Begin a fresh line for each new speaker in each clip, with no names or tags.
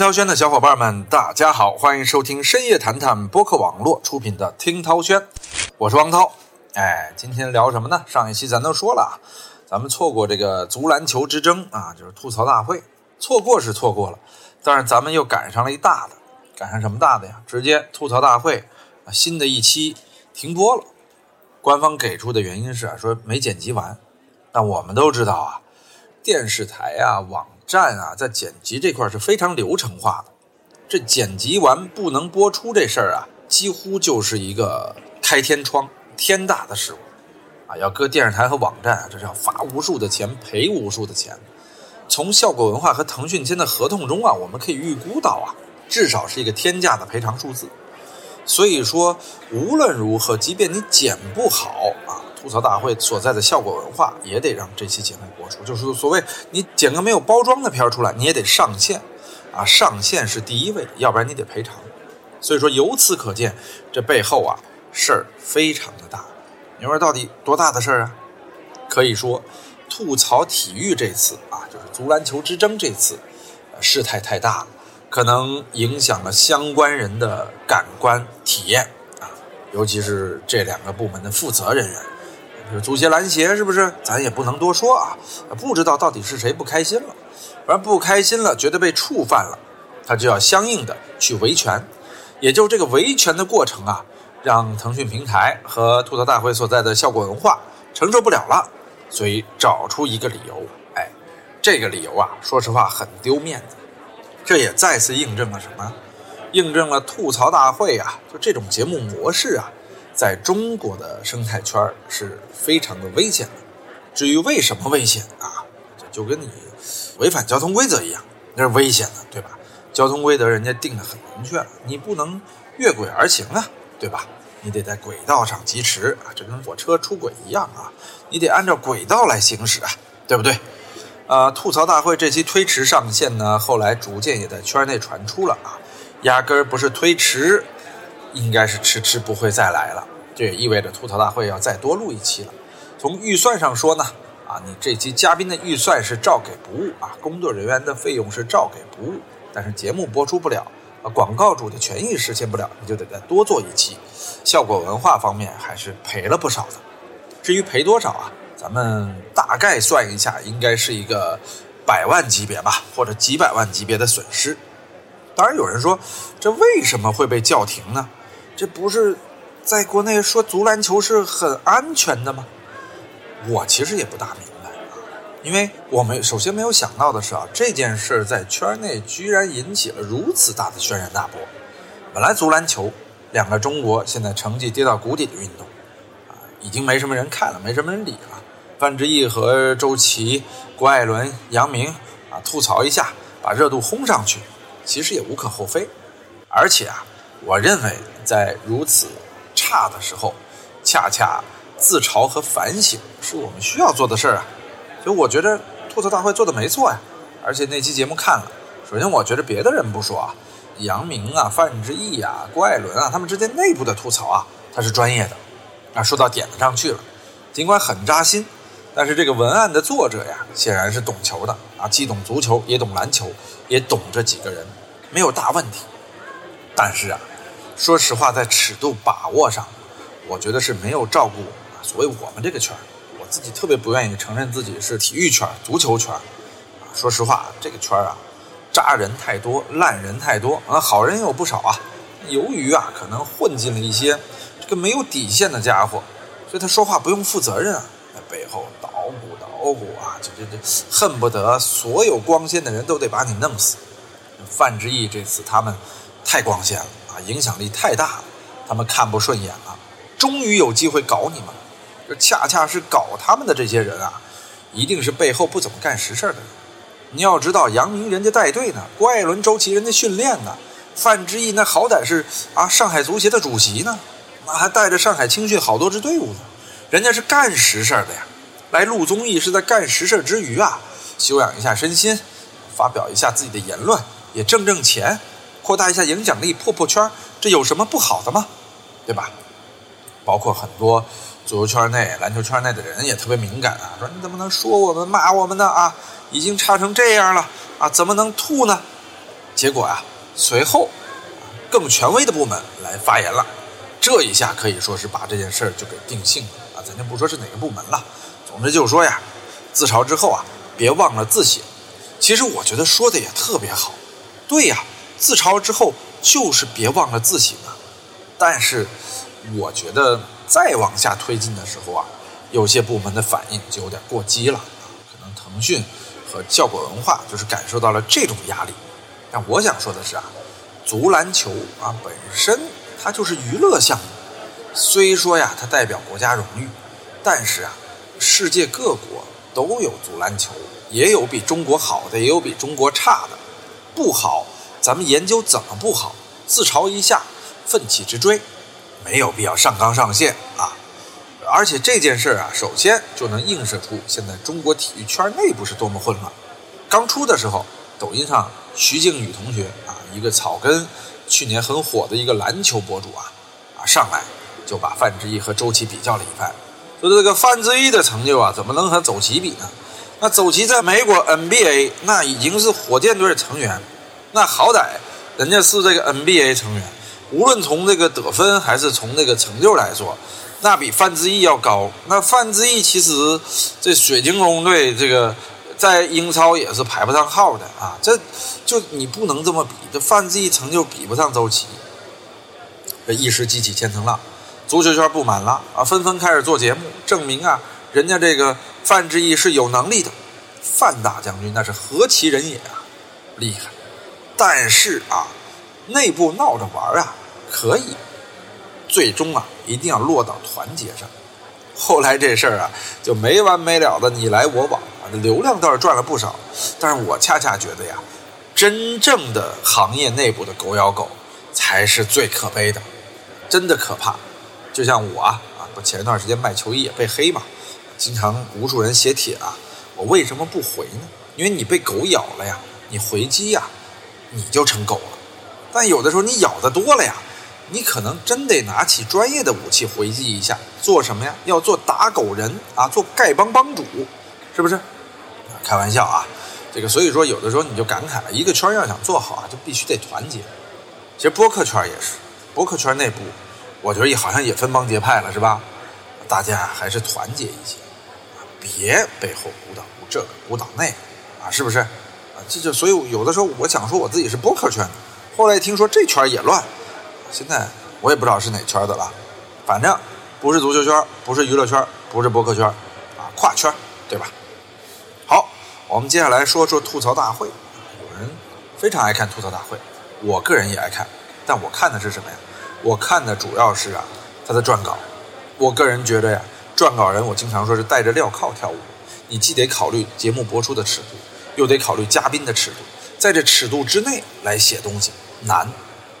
听涛轩的小伙伴们，大家好，欢迎收听深夜谈谈播客网络出品的听涛轩，我是王涛。哎，今天聊什么呢？上一期咱都说了，咱们错过这个足篮球之争啊，就是吐槽大会，错过是错过了，但是咱们又赶上了一大的，赶上什么大的呀？直接吐槽大会啊，新的一期停播了。官方给出的原因是啊，说没剪辑完。但我们都知道啊，电视台啊、网。站啊，在剪辑这块是非常流程化的。这剪辑完不能播出这事儿啊，几乎就是一个开天窗，天大的事故啊！要搁电视台和网站，这是要罚无数的钱，赔无数的钱。从效果文化和腾讯签的合同中啊，我们可以预估到啊，至少是一个天价的赔偿数字。所以说，无论如何，即便你剪不好啊。吐槽大会所在的效果文化也得让这期节目播出，就是所谓你剪个没有包装的片儿出来，你也得上线，啊，上线是第一位，要不然你得赔偿。所以说，由此可见，这背后啊事儿非常的大。你说到底多大的事儿啊？可以说，吐槽体育这次啊，就是足篮球之争这次，事态太大了，可能影响了相关人的感官体验啊，尤其是这两个部门的负责人员。就是足协篮协是不是？咱也不能多说啊，不知道到底是谁不开心了。反正不开心了，觉得被触犯了，他就要相应的去维权。也就是这个维权的过程啊，让腾讯平台和吐槽大会所在的效果文化承受不了了，所以找出一个理由。哎，这个理由啊，说实话很丢面子。这也再次印证了什么？印证了吐槽大会啊，就这种节目模式啊。在中国的生态圈是非常的危险的。至于为什么危险啊，这就跟你违反交通规则一样，那是危险的，对吧？交通规则人家定的很明确，你不能越轨而行啊，对吧？你得在轨道上疾驰啊，这跟火车出轨一样啊，你得按照轨道来行驶啊，对不对？呃，吐槽大会这期推迟上线呢，后来逐渐也在圈内传出了啊，压根儿不是推迟。应该是迟迟不会再来了，这也意味着吐槽大会要再多录一期了。从预算上说呢，啊，你这期嘉宾的预算是照给不误啊，工作人员的费用是照给不误，但是节目播出不了，啊，广告主的权益实现不了，你就得再多做一期。效果文化方面还是赔了不少的。至于赔多少啊，咱们大概算一下，应该是一个百万级别吧，或者几百万级别的损失。当然有人说，这为什么会被叫停呢？这不是在国内说足篮球是很安全的吗？我其实也不大明白啊，因为我们首先没有想到的是啊，这件事在圈内居然引起了如此大的轩然大波。本来足篮球两个中国现在成绩跌到谷底的运动啊，已经没什么人看了，没什么人理了。范志毅和周琦、郭艾伦、杨明啊，吐槽一下，把热度轰上去，其实也无可厚非。而且啊。我认为，在如此差的时候，恰恰自嘲和反省是我们需要做的事儿啊。所以我觉得吐槽大会做的没错呀。而且那期节目看了，首先我觉得别的人不说啊，杨明啊、范志毅啊、郭艾伦啊，他们之间内部的吐槽啊，他是专业的，啊说到点子上去了。尽管很扎心，但是这个文案的作者呀，显然是懂球的啊，既懂足球，也懂篮球，也懂这几个人，没有大问题。但是啊。说实话，在尺度把握上，我觉得是没有照顾啊。所谓我们这个圈我自己特别不愿意承认自己是体育圈、足球圈。说实话，这个圈啊，渣人太多，烂人太多啊，好人也有不少啊。由于啊，可能混进了一些这个没有底线的家伙，所以他说话不用负责任啊，在背后捣鼓捣鼓啊，这这这，恨不得所有光鲜的人都得把你弄死。范志毅这次他们太光鲜了。影响力太大了，他们看不顺眼了，终于有机会搞你们了。这恰恰是搞他们的这些人啊，一定是背后不怎么干实事的人。你要知道，杨明人家带队呢，郭艾伦、周琦人家训练呢，范志毅那好歹是啊上海足协的主席呢，那还带着上海青训好多支队伍呢，人家是干实事的呀。来录综艺是在干实事之余啊，修养一下身心，发表一下自己的言论，也挣挣钱。扩大一下影响力，破破圈，这有什么不好的吗？对吧？包括很多足球圈内、篮球圈内的人也特别敏感啊，说你怎么能说我们、骂我们呢？啊，已经差成这样了啊，怎么能吐呢？结果啊，随后更权威的部门来发言了，这一下可以说是把这件事儿就给定性了啊！咱就不说是哪个部门了，总之就是说呀，自嘲之后啊，别忘了自省。其实我觉得说的也特别好，对呀，自嘲之后就是别忘了自省啊。但是我觉得再往下推进的时候啊，有些部门的反应就有点过激了，可能腾讯和效果文化就是感受到了这种压力。但我想说的是啊。足篮球啊，本身它就是娱乐项目。虽说呀，它代表国家荣誉，但是啊，世界各国都有足篮球，也有比中国好的，也有比中国差的。不好，咱们研究怎么不好，自嘲一下，奋起直追，没有必要上纲上线啊。而且这件事啊，首先就能映射出现在中国体育圈内部是多么混乱。刚出的时候，抖音上徐静宇同学啊。一个草根，去年很火的一个篮球博主啊，啊上来就把范志毅和周琦比较了一番，说这个范志毅的成就啊，怎么能和周琦比呢？那周琦在美国 NBA 那已经是火箭队成员，那好歹人家是这个 NBA 成员，无论从这个得分还是从这个成就来说，那比范志毅要高。那范志毅其实这水晶宫队这个。在英超也是排不上号的啊！这就你不能这么比，这范志毅成就比不上周琦。这一时激起千层浪，足球圈不满了啊，纷纷开始做节目证明啊，人家这个范志毅是有能力的。范大将军那是何其人也啊，厉害！但是啊，内部闹着玩啊，可以，最终啊，一定要落到团结上。后来这事儿啊，就没完没了的你来我往啊。流量倒是赚了不少，但是我恰恰觉得呀，真正的行业内部的狗咬狗才是最可悲的，真的可怕。就像我啊，啊，不前一段时间卖球衣也被黑嘛，经常无数人写帖啊，我为什么不回呢？因为你被狗咬了呀，你回击呀，你就成狗了。但有的时候你咬的多了呀，你可能真得拿起专业的武器回击一下，做什么呀？要做打狗人啊，做丐帮帮主，是不是？开玩笑啊，这个所以说有的时候你就感慨了，一个圈要想做好啊，就必须得团结。其实播客圈也是，播客圈内部，我觉得也好像也分帮结派了，是吧？大家还是团结一些，别背后鼓捣这个鼓捣那个啊，是不是？这就所以有的时候我想说我自己是播客圈的，后来听说这圈也乱，现在我也不知道是哪圈的了，反正不是足球圈，不是娱乐圈，不是播客圈，啊，跨圈，对吧？好我们接下来说说吐槽大会，有人非常爱看吐槽大会，我个人也爱看，但我看的是什么呀？我看的主要是啊他的撰稿。我个人觉得呀，撰稿人我经常说是带着镣铐跳舞，你既得考虑节目播出的尺度，又得考虑嘉宾的尺度，在这尺度之内来写东西难，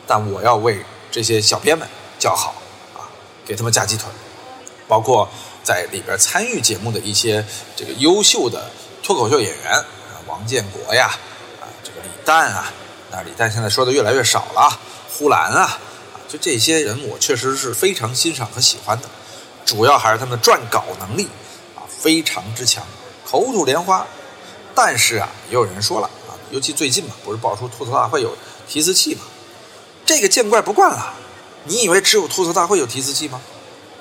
但我要为这些小编们叫好啊，给他们加鸡腿，包括在里边参与节目的一些这个优秀的。脱口秀演员啊，王建国呀，啊，这个李诞啊，那李诞现在说的越来越少了。呼兰啊，啊，就这些人，我确实是非常欣赏和喜欢的。主要还是他们的撰稿能力啊，非常之强，口吐莲花。但是啊，也有人说了啊，尤其最近嘛，不是爆出吐槽大会有提词器嘛？这个见怪不怪了。你以为只有吐槽大会有提词器吗？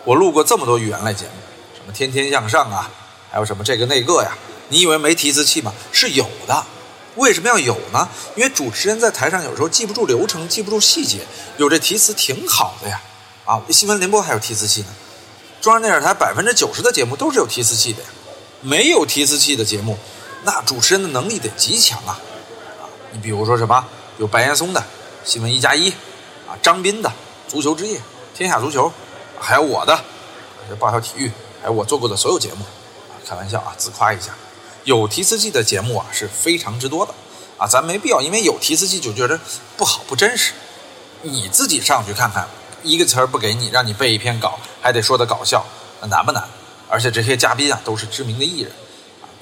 我录过这么多语言类节目，什么天天向上啊，还有什么这个那个呀。你以为没提词器吗？是有的，为什么要有呢？因为主持人在台上有时候记不住流程，记不住细节，有这提词挺好的呀。啊，新闻联播还有提词器呢，中央电视台百分之九十的节目都是有提词器的呀。没有提词器的节目，那主持人的能力得极强啊。啊，你比如说什么，有白岩松的新闻一加一，啊，张斌的足球之夜、天下足球，还有我的这爆笑体育，还有我做过的所有节目。啊，开玩笑啊，自夸一下。有提词器的节目啊是非常之多的，啊，咱没必要因为有提词器就觉得不好不真实。你自己上去看看，一个词儿不给你，让你背一篇稿，还得说的搞笑，那难不难？而且这些嘉宾啊都是知名的艺人，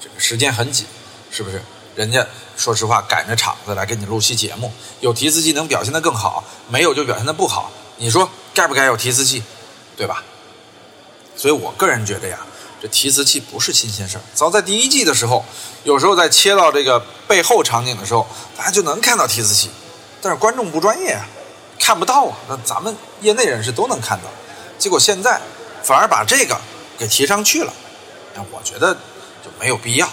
这个时间很紧，是不是？人家说实话赶着场子来给你录期节目，有提词器能表现得更好，没有就表现得不好，你说该不该有提词器，对吧？所以我个人觉得呀。这提词器不是新鲜事儿，早在第一季的时候，有时候在切到这个背后场景的时候，大家就能看到提词器。但是观众不专业啊，看不到啊。那咱们业内人士都能看到，结果现在反而把这个给提上去了，那我觉得没有必要。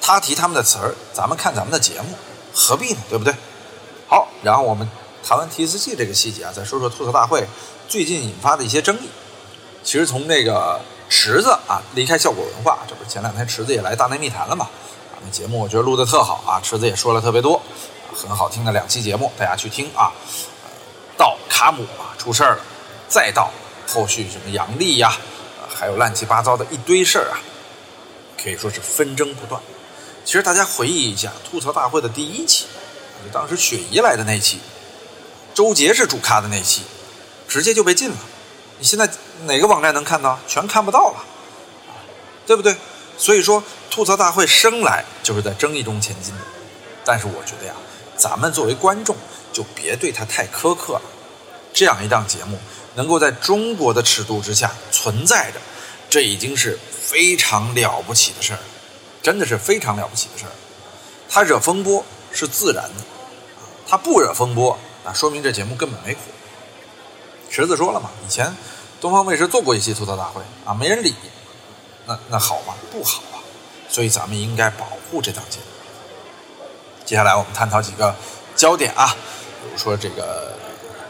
他提他们的词儿，咱们看咱们的节目，何必呢？对不对？好，然后我们谈完提词器这个细节啊，再说说吐槽大会最近引发的一些争议。其实从那个池子啊离开效果文化，这不是前两天池子也来大内密谈了嘛？啊，那节目我觉得录的特好啊，池子也说了特别多，很好听的两期节目，大家去听啊。到卡姆啊出事儿了，再到后续什么杨笠呀，还有乱七八糟的一堆事儿啊，可以说是纷争不断。其实大家回忆一下吐槽大会的第一期，就当时雪姨来的那期，周杰是主咖的那期，直接就被禁了。你现在哪个网站能看到？全看不到了，对不对？所以说吐槽大会生来就是在争议中前进的。但是我觉得呀，咱们作为观众就别对他太苛刻了。这样一档节目能够在中国的尺度之下存在着，这已经是非常了不起的事儿。真的是非常了不起的事儿，他惹风波是自然的，他不惹风波，那说明这节目根本没火。池子说了嘛，以前东方卫视做过一期吐槽大会啊，没人理，那那好吗？不好啊，所以咱们应该保护这档节目。接下来我们探讨几个焦点啊，比如说这个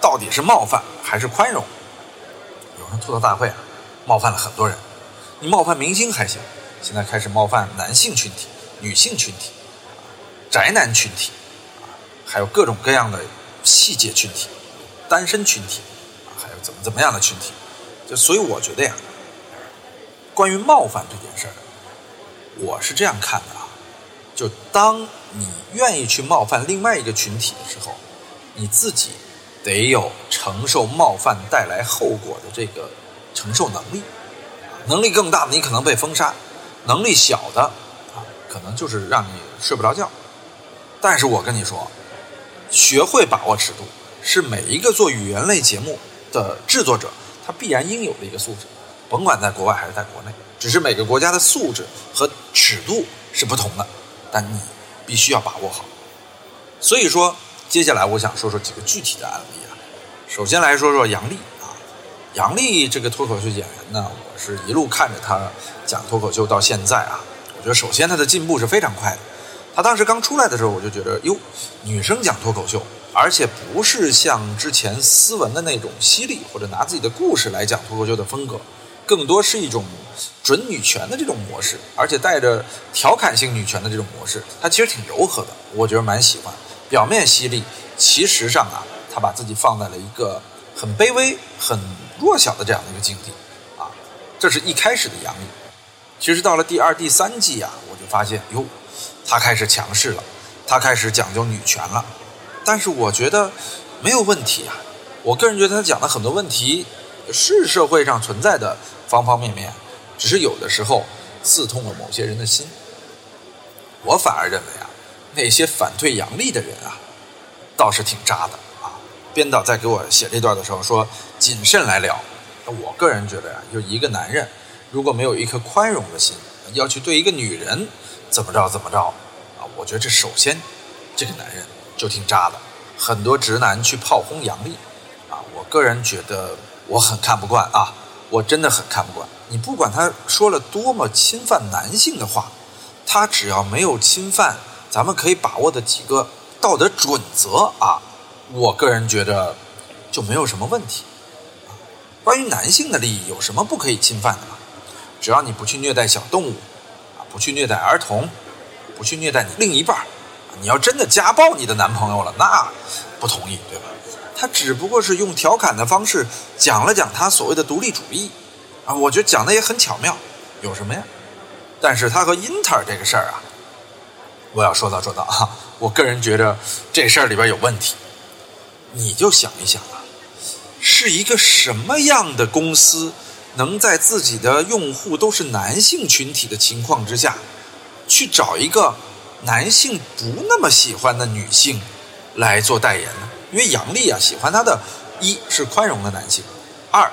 到底是冒犯还是宽容？有人吐槽大会啊，冒犯了很多人，你冒犯明星还行。现在开始冒犯男性群体、女性群体、宅男群体，还有各种各样的细节群体、单身群体，还有怎么怎么样的群体，就所以我觉得呀，关于冒犯这件事儿，我是这样看的啊，就当你愿意去冒犯另外一个群体的时候，你自己得有承受冒犯带来后果的这个承受能力，能力更大的你可能被封杀。能力小的啊，可能就是让你睡不着觉。但是我跟你说，学会把握尺度是每一个做语言类节目的制作者他必然应有的一个素质，甭管在国外还是在国内，只是每个国家的素质和尺度是不同的，但你必须要把握好。所以说，接下来我想说说几个具体的案例啊。首先来说说杨笠。杨笠这个脱口秀演员呢，我是一路看着他讲脱口秀到现在啊，我觉得首先他的进步是非常快的。他当时刚出来的时候，我就觉得哟，女生讲脱口秀，而且不是像之前斯文的那种犀利，或者拿自己的故事来讲脱口秀的风格，更多是一种准女权的这种模式，而且带着调侃性女权的这种模式，他其实挺柔和的，我觉得蛮喜欢。表面犀利，其实上啊，他把自己放在了一个很卑微、很。弱小的这样的一个境地，啊，这是一开始的杨笠。其实到了第二、第三季啊，我就发现哟，他开始强势了，他开始讲究女权了。但是我觉得没有问题啊。我个人觉得他讲的很多问题是社会上存在的方方面面，只是有的时候刺痛了某些人的心。我反而认为啊，那些反对杨笠的人啊，倒是挺渣的。编导在给我写这段的时候说：“谨慎来聊。”我个人觉得呀，就一个男人如果没有一颗宽容的心，要去对一个女人怎么着怎么着啊，我觉得这首先这个男人就挺渣的。很多直男去炮轰杨笠啊，我个人觉得我很看不惯啊，我真的很看不惯。你不管他说了多么侵犯男性的话，他只要没有侵犯咱们可以把握的几个道德准则啊。我个人觉得就没有什么问题。关于男性的利益，有什么不可以侵犯的吗？只要你不去虐待小动物，啊，不去虐待儿童，不去虐待你另一半你要真的家暴你的男朋友了，那不同意，对吧？他只不过是用调侃的方式讲了讲他所谓的独立主义，啊，我觉得讲的也很巧妙，有什么呀？但是他和英特尔这个事儿啊，我要说到说到啊，我个人觉得这事儿里边有问题。你就想一想啊，是一个什么样的公司，能在自己的用户都是男性群体的情况之下，去找一个男性不那么喜欢的女性来做代言呢？因为杨笠啊，喜欢他的一是宽容的男性，二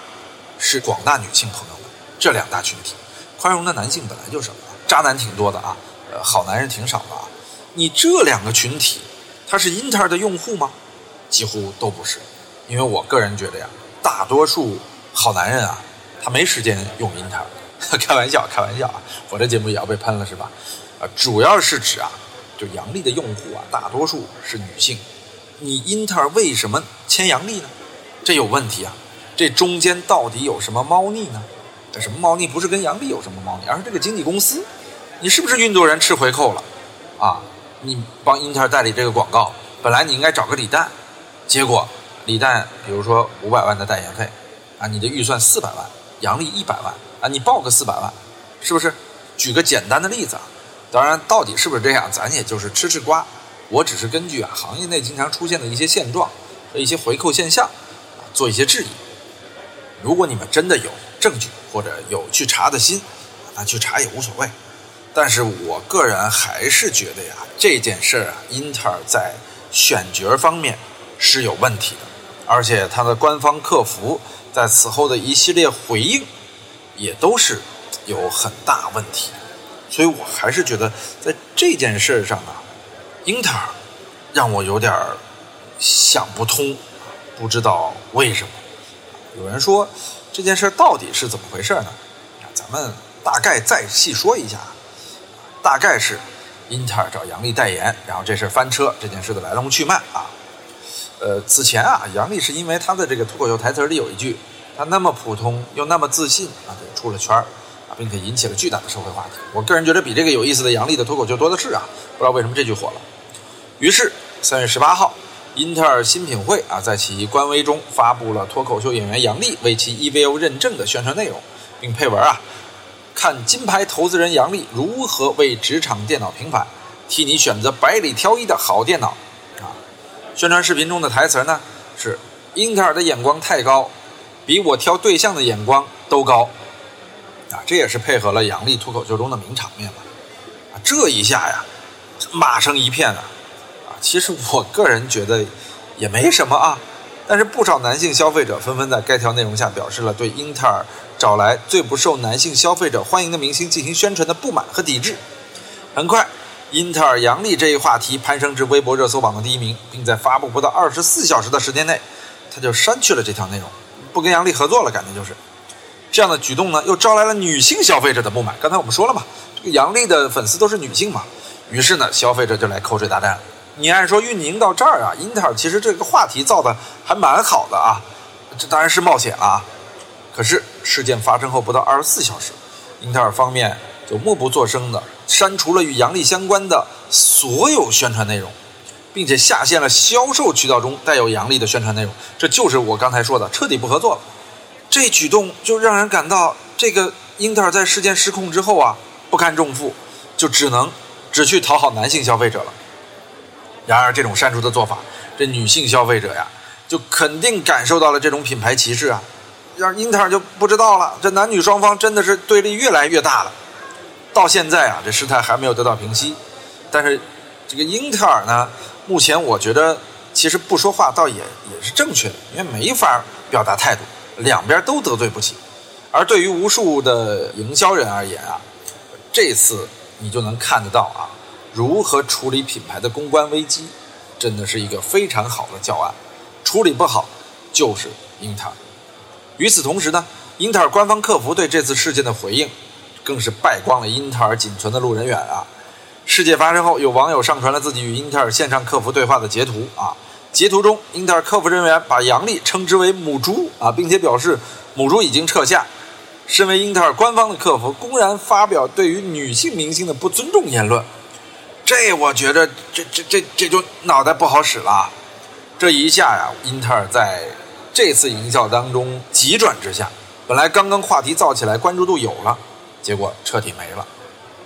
是广大女性朋友们这两大群体。宽容的男性本来就少，渣男挺多的啊，呃，好男人挺少的啊。你这两个群体，他是英特尔的用户吗？几乎都不是。因为我个人觉得呀，大多数好男人啊，他没时间用英特尔。开玩笑，开玩笑啊！我这节目也要被喷了是吧？啊，主要是指啊，就阳历的用户啊，大多数是女性。你英特尔为什么签阳历呢？这有问题啊！这中间到底有什么猫腻呢？什么猫腻？不是跟阳历有什么猫腻，而是这个经纪公司，你是不是运作人吃回扣了？啊，你帮英特尔代理这个广告，本来你应该找个李诞，结果李诞比如说五百万的代言费，啊，你的预算四百万，杨笠一百万。啊，你报个四百万，是不是？举个简单的例子啊，当然，到底是不是这样，咱也就是吃吃瓜。我只是根据啊行业内经常出现的一些现状和一些回扣现象啊做一些质疑。如果你们真的有证据或者有去查的心啊，那去查也无所谓。但是我个人还是觉得呀，这件事儿啊，英特尔在选角方面是有问题的，而且它的官方客服在此后的一系列回应。也都是有很大问题，所以我还是觉得在这件事上啊，英特尔让我有点想不通，不知道为什么。有人说这件事到底是怎么回事呢？咱们大概再细说一下，大概是英特尔找杨笠代言，然后这事翻车，这件事的来龙去脉啊。呃，此前啊，杨笠是因为他的这个脱口秀台词里有一句。他那么普通又那么自信啊，就出了圈儿啊，并且引起了巨大的社会话题。我个人觉得比这个有意思的杨笠的脱口秀多的是啊，不知道为什么这句火了。于是三月十八号，英特尔新品会啊，在其官微中发布了脱口秀演员杨笠为其 EVO 认证的宣传内容，并配文啊，看金牌投资人杨笠如何为职场电脑平反，替你选择百里挑一的好电脑。宣传视频中的台词呢是：英特尔的眼光太高。比我挑对象的眼光都高，啊，这也是配合了杨笠脱口秀中的名场面嘛，啊，这一下呀，骂声一片啊，啊，其实我个人觉得也没什么啊，但是不少男性消费者纷纷在该条内容下表示了对英特尔找来最不受男性消费者欢迎的明星进行宣传的不满和抵制。很快，英特尔杨笠这一话题攀升至微博热搜榜的第一名，并在发布不到二十四小时的时间内，他就删去了这条内容。不跟杨笠合作了，感觉就是这样的举动呢，又招来了女性消费者的不满。刚才我们说了嘛，这个杨笠的粉丝都是女性嘛，于是呢，消费者就来口水大战了。你按说运营到这儿啊，英特尔其实这个话题造的还蛮好的啊，这当然是冒险了啊。可是事件发生后不到二十四小时，英特尔方面就默不作声的删除了与杨笠相关的所有宣传内容。并且下线了销售渠道中带有杨笠的宣传内容，这就是我刚才说的彻底不合作了。这举动就让人感到，这个英特尔在事件失控之后啊，不堪重负，就只能只去讨好男性消费者了。然而，这种删除的做法，这女性消费者呀，就肯定感受到了这种品牌歧视啊。让英特尔就不知道了，这男女双方真的是对立越来越大了。到现在啊，这事态还没有得到平息，但是这个英特尔呢？目前我觉得，其实不说话倒也也是正确的，因为没法表达态度，两边都得罪不起。而对于无数的营销人而言啊，这次你就能看得到啊，如何处理品牌的公关危机，真的是一个非常好的教案。处理不好就是英特尔。与此同时呢，英特尔官方客服对这次事件的回应，更是败光了英特尔仅存的路人缘啊。事件发生后，有网友上传了自己与英特尔线上客服对话的截图啊。截图中，英特尔客服人员把杨笠称之为“母猪”啊，并且表示母猪已经撤下。身为英特尔官方的客服，公然发表对于女性明星的不尊重言论，这我觉得这这这这就脑袋不好使了。这一下呀，英特尔在这次营销当中急转直下，本来刚刚话题造起来，关注度有了，结果彻底没了。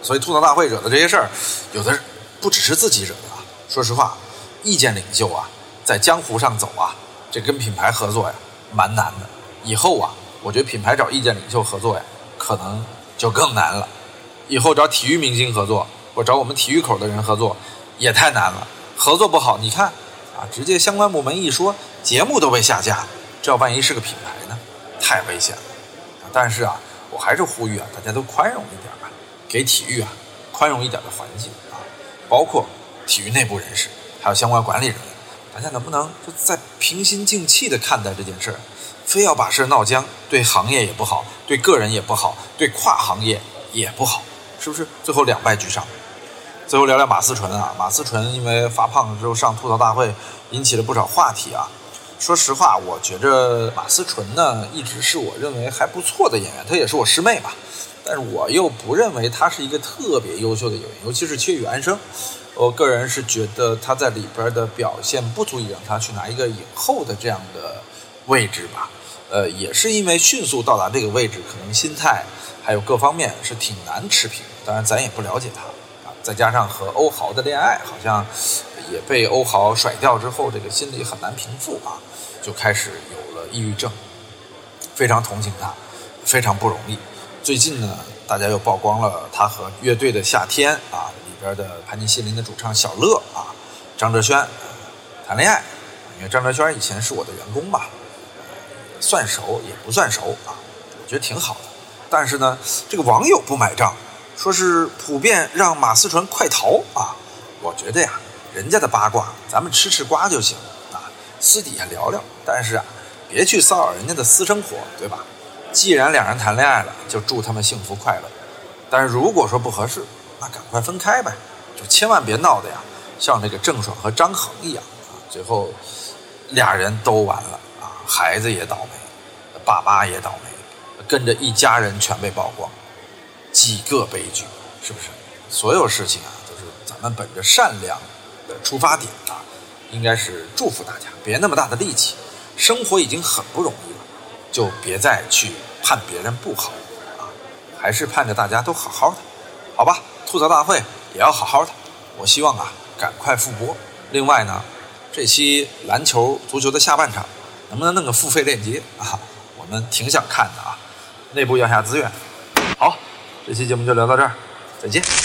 所以吐槽大会惹的这些事儿，有的不只是自己惹的啊。说实话，意见领袖啊，在江湖上走啊，这跟品牌合作呀，蛮难的。以后啊，我觉得品牌找意见领袖合作呀，可能就更难了。以后找体育明星合作，或找我们体育口的人合作，也太难了。合作不好，你看啊，直接相关部门一说，节目都被下架。这要万一是个品牌呢，太危险了。但是啊，我还是呼吁啊，大家都宽容一点吧。给体育啊宽容一点的环境啊，包括体育内部人士，还有相关管理人员，大家能不能就再平心静气的看待这件事儿？非要把事儿闹僵，对行业也不好，对个人也不好，对跨行业也不好，是不是？最后两败俱伤。最后聊聊马思纯啊，马思纯因为发胖之后上吐槽大会，引起了不少话题啊。说实话，我觉着马思纯呢，一直是我认为还不错的演员，她也是我师妹吧。但是我又不认为她是一个特别优秀的演员，尤其是缺语安生。我个人是觉得她在里边的表现不足以让她去拿一个影后的这样的位置吧。呃，也是因为迅速到达这个位置，可能心态还有各方面是挺难持平。当然，咱也不了解她啊。再加上和欧豪的恋爱，好像也被欧豪甩掉之后，这个心里很难平复啊。就开始有了抑郁症，非常同情他，非常不容易。最近呢，大家又曝光了他和乐队的夏天啊里边的盘尼西林的主唱小乐啊，张哲轩谈恋爱。因为张哲轩以前是我的员工吧，算熟也不算熟啊，我觉得挺好的。但是呢，这个网友不买账，说是普遍让马思纯快逃啊。我觉得呀，人家的八卦咱们吃吃瓜就行。私底下聊聊，但是啊，别去骚扰人家的私生活，对吧？既然两人谈恋爱了，就祝他们幸福快乐。但是如果说不合适，那赶快分开呗，就千万别闹的呀，像这个郑爽和张恒一样啊，最后俩人都完了啊，孩子也倒霉，爸妈也倒霉，跟着一家人全被曝光，几个悲剧，是不是？所有事情啊，都是咱们本着善良的出发点啊。应该是祝福大家，别那么大的力气，生活已经很不容易了，就别再去盼别人不好啊，还是盼着大家都好好的，好吧？吐槽大会也要好好的，我希望啊赶快复播。另外呢，这期篮球、足球的下半场能不能弄个付费链接啊？我们挺想看的啊，内部要下资源。好，这期节目就聊到这儿，再见。